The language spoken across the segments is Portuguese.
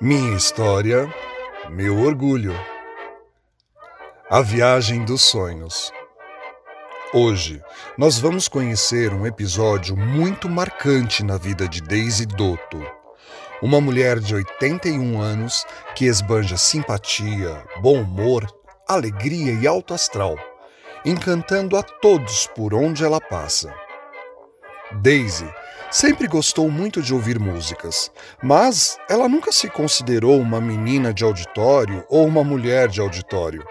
Minha história, meu orgulho. A viagem dos sonhos. Hoje, nós vamos conhecer um episódio muito marcante na vida de Daisy Dotto, uma mulher de 81 anos que esbanja simpatia, bom humor, alegria e alto astral, encantando a todos por onde ela passa. Daisy sempre gostou muito de ouvir músicas, mas ela nunca se considerou uma menina de auditório ou uma mulher de auditório.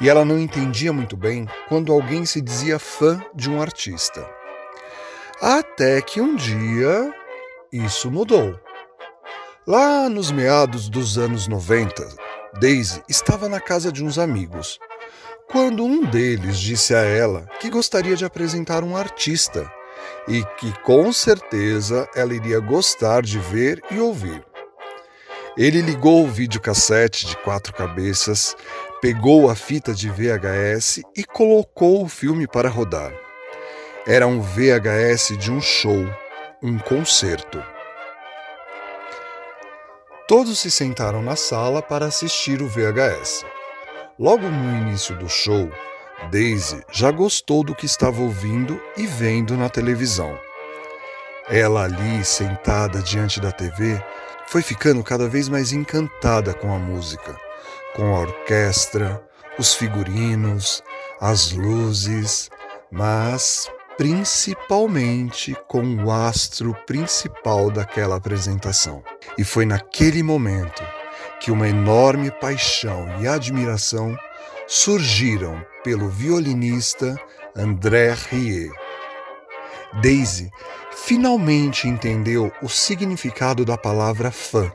E ela não entendia muito bem quando alguém se dizia fã de um artista. Até que um dia isso mudou. Lá nos meados dos anos 90, Daisy estava na casa de uns amigos, quando um deles disse a ela que gostaria de apresentar um artista e que com certeza ela iria gostar de ver e ouvir. Ele ligou o videocassete de quatro cabeças, pegou a fita de VHS e colocou o filme para rodar. Era um VHS de um show, um concerto. Todos se sentaram na sala para assistir o VHS. Logo no início do show, Daisy já gostou do que estava ouvindo e vendo na televisão. Ela ali, sentada diante da TV, foi ficando cada vez mais encantada com a música, com a orquestra, os figurinos, as luzes, mas principalmente com o astro principal daquela apresentação. E foi naquele momento que uma enorme paixão e admiração surgiram pelo violinista André Rie. Daisy finalmente entendeu o significado da palavra fã.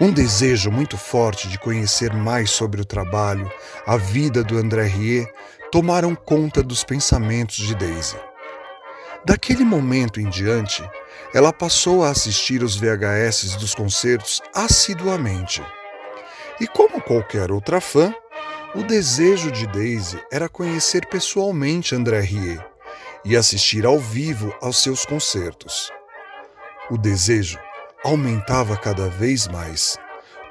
Um desejo muito forte de conhecer mais sobre o trabalho, a vida do André Rie, tomaram conta dos pensamentos de Daisy. Daquele momento em diante, ela passou a assistir os VHS dos concertos assiduamente. E como qualquer outra fã, o desejo de Daisy era conhecer pessoalmente André Rie e assistir ao vivo aos seus concertos. O desejo aumentava cada vez mais,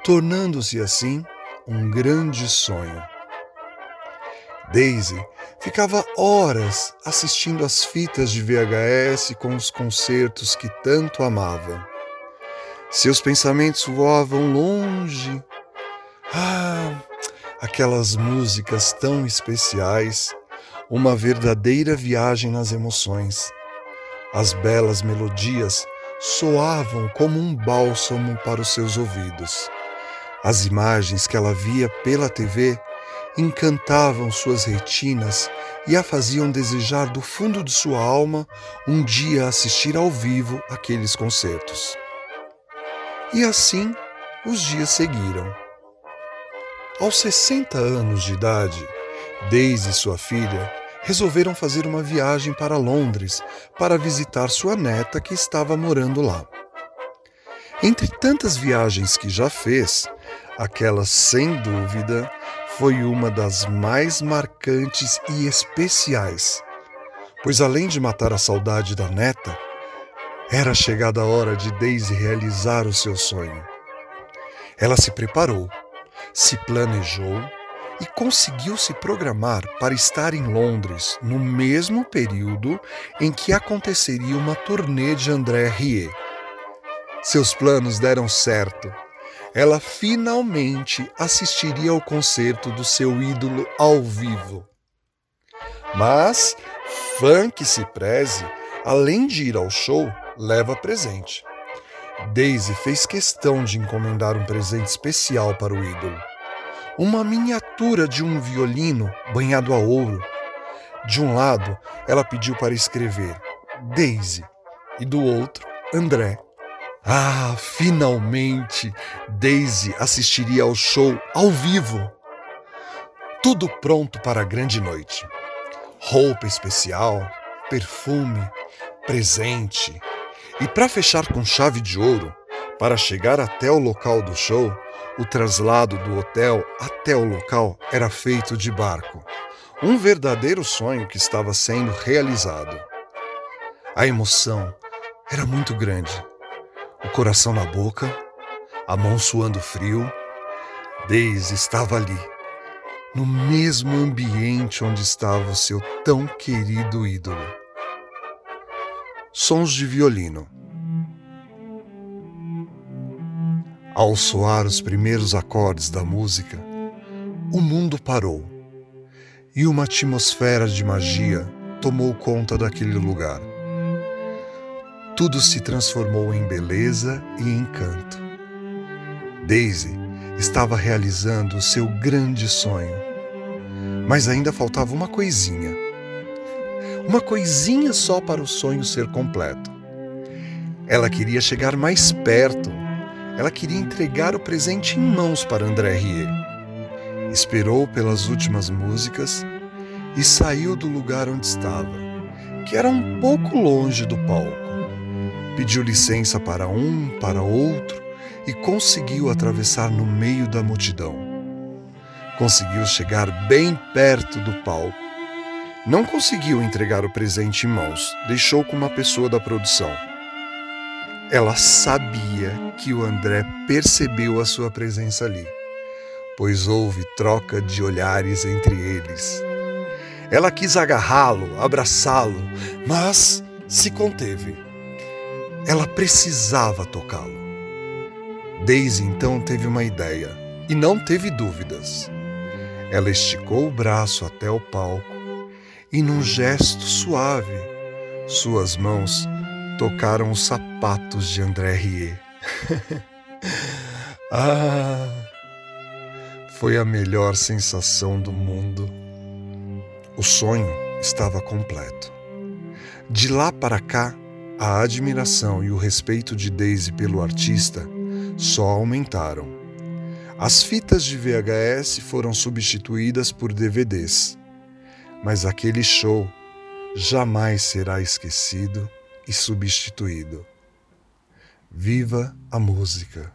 tornando-se assim um grande sonho. Daisy ficava horas assistindo às fitas de VHS com os concertos que tanto amava. Seus pensamentos voavam longe. Ah, aquelas músicas tão especiais, uma verdadeira viagem nas emoções. As belas melodias soavam como um bálsamo para os seus ouvidos. As imagens que ela via pela TV encantavam suas retinas e a faziam desejar do fundo de sua alma um dia assistir ao vivo aqueles concertos. E assim os dias seguiram. Aos 60 anos de idade, Daisy e sua filha resolveram fazer uma viagem para Londres para visitar sua neta que estava morando lá. Entre tantas viagens que já fez, aquela sem dúvida foi uma das mais marcantes e especiais, pois além de matar a saudade da neta, era chegada a hora de Daisy realizar o seu sonho. Ela se preparou se planejou e conseguiu se programar para estar em Londres no mesmo período em que aconteceria uma turnê de André Rie. Seus planos deram certo. Ela finalmente assistiria ao concerto do seu ídolo ao vivo. Mas, fã que se preze, além de ir ao show, leva presente. Daisy fez questão de encomendar um presente especial para o ídolo. Uma miniatura de um violino banhado a ouro. De um lado, ela pediu para escrever Daisy e do outro, André. Ah, finalmente Daisy assistiria ao show ao vivo. Tudo pronto para a grande noite. Roupa especial, perfume, presente, e para fechar com chave de ouro, para chegar até o local do show, o traslado do hotel até o local era feito de barco. Um verdadeiro sonho que estava sendo realizado. A emoção era muito grande. O coração na boca, a mão suando frio, Daisy estava ali, no mesmo ambiente onde estava o seu tão querido ídolo. Sons de violino. Ao soar os primeiros acordes da música, o mundo parou e uma atmosfera de magia tomou conta daquele lugar. Tudo se transformou em beleza e encanto. Daisy estava realizando o seu grande sonho, mas ainda faltava uma coisinha. Uma coisinha só para o sonho ser completo. Ela queria chegar mais perto. Ela queria entregar o presente em mãos para André Rie. Esperou pelas últimas músicas e saiu do lugar onde estava, que era um pouco longe do palco. Pediu licença para um, para outro e conseguiu atravessar no meio da multidão. Conseguiu chegar bem perto do palco. Não conseguiu entregar o presente em mãos, deixou com uma pessoa da produção. Ela sabia que o André percebeu a sua presença ali, pois houve troca de olhares entre eles. Ela quis agarrá-lo, abraçá-lo, mas se conteve. Ela precisava tocá-lo. Daisy então teve uma ideia e não teve dúvidas. Ela esticou o braço até o palco e, num gesto suave, suas mãos tocaram os sapatos de André Rie. ah! Foi a melhor sensação do mundo. O sonho estava completo. De lá para cá, a admiração e o respeito de Daisy pelo artista só aumentaram. As fitas de VHS foram substituídas por DVDs, mas aquele show jamais será esquecido e substituído. Viva a música!